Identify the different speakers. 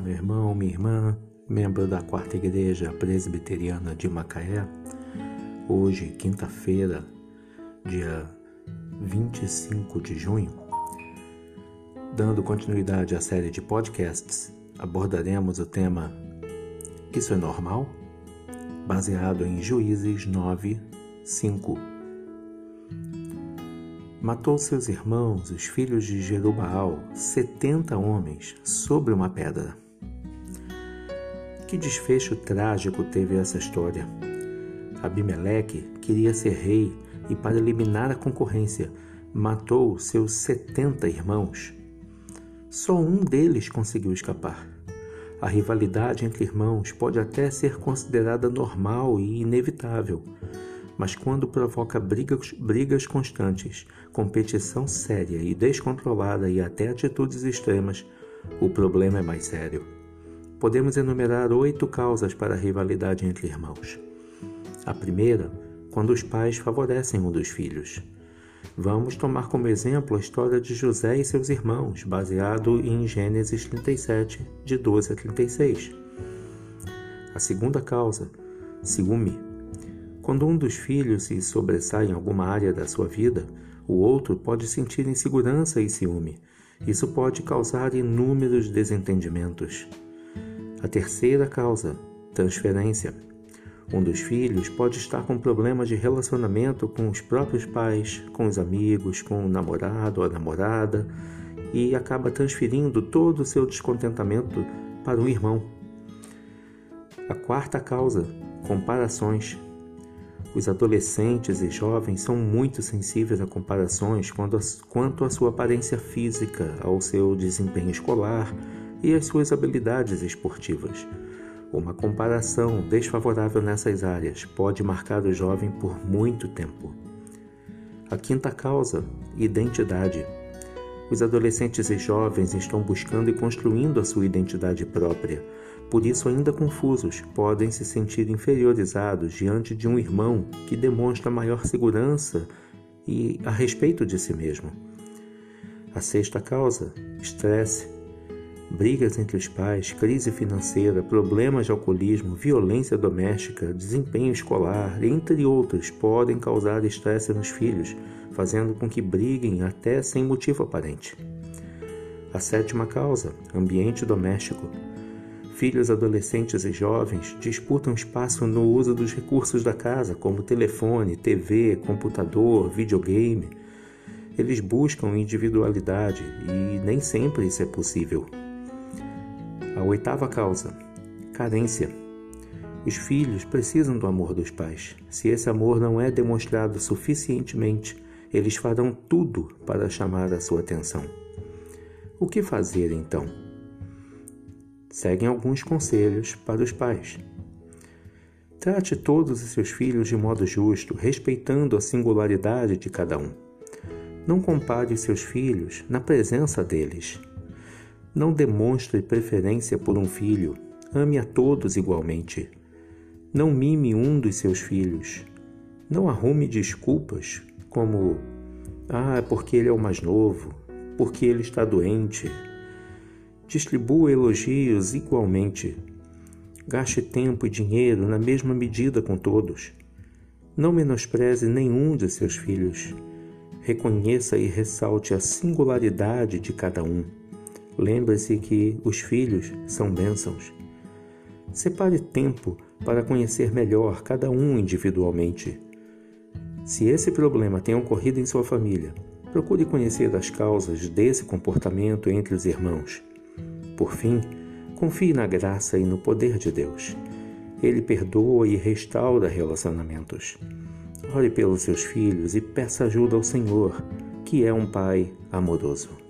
Speaker 1: Meu irmão, minha irmã, membro da Quarta Igreja Presbiteriana de Macaé. Hoje, quinta-feira, dia 25 de junho, dando continuidade à série de podcasts, abordaremos o tema Isso é normal? baseado em Juízes 9, 5. Matou seus irmãos, os filhos de Jerubaal, setenta homens, sobre uma pedra. Que desfecho trágico teve essa história. Abimeleque queria ser rei e, para eliminar a concorrência, matou seus setenta irmãos. Só um deles conseguiu escapar. A rivalidade entre irmãos pode até ser considerada normal e inevitável, mas quando provoca brigas, brigas constantes, competição séria e descontrolada e até atitudes extremas, o problema é mais sério. Podemos enumerar oito causas para a rivalidade entre irmãos. A primeira, quando os pais favorecem um dos filhos. Vamos tomar como exemplo a história de José e seus irmãos, baseado em Gênesis 37, de 12 a 36. A segunda causa, ciúme. Quando um dos filhos se sobressai em alguma área da sua vida, o outro pode sentir insegurança e ciúme. Isso pode causar inúmeros desentendimentos. A terceira causa, transferência. Um dos filhos pode estar com problemas de relacionamento com os próprios pais, com os amigos, com o namorado ou a namorada e acaba transferindo todo o seu descontentamento para o irmão. A quarta causa, comparações. Os adolescentes e jovens são muito sensíveis a comparações quanto à sua aparência física, ao seu desempenho escolar e às suas habilidades esportivas. Uma comparação desfavorável nessas áreas pode marcar o jovem por muito tempo. A quinta causa, identidade. Os adolescentes e jovens estão buscando e construindo a sua identidade própria. Por isso, ainda confusos, podem se sentir inferiorizados diante de um irmão que demonstra maior segurança e a respeito de si mesmo. A sexta causa, estresse brigas entre os pais, crise financeira, problemas de alcoolismo, violência doméstica, desempenho escolar, entre outros, podem causar estresse nos filhos, fazendo com que briguem até sem motivo aparente. A sétima causa, ambiente doméstico. Filhos adolescentes e jovens disputam espaço no uso dos recursos da casa, como telefone, TV, computador, videogame. Eles buscam individualidade e nem sempre isso é possível. A oitava causa: carência. Os filhos precisam do amor dos pais. Se esse amor não é demonstrado suficientemente, eles farão tudo para chamar a sua atenção. O que fazer então? Seguem alguns conselhos para os pais. Trate todos os seus filhos de modo justo, respeitando a singularidade de cada um. Não compare seus filhos na presença deles. Não demonstre preferência por um filho, ame a todos igualmente. Não mime um dos seus filhos. Não arrume desculpas como: ah, é porque ele é o mais novo, porque ele está doente. Distribua elogios igualmente. Gaste tempo e dinheiro na mesma medida com todos. Não menospreze nenhum de seus filhos. Reconheça e ressalte a singularidade de cada um. Lembre-se que os filhos são bênçãos. Separe tempo para conhecer melhor cada um individualmente. Se esse problema tem ocorrido em sua família, procure conhecer as causas desse comportamento entre os irmãos. Por fim, confie na graça e no poder de Deus. Ele perdoa e restaura relacionamentos. Ore pelos seus filhos e peça ajuda ao Senhor, que é um Pai amoroso.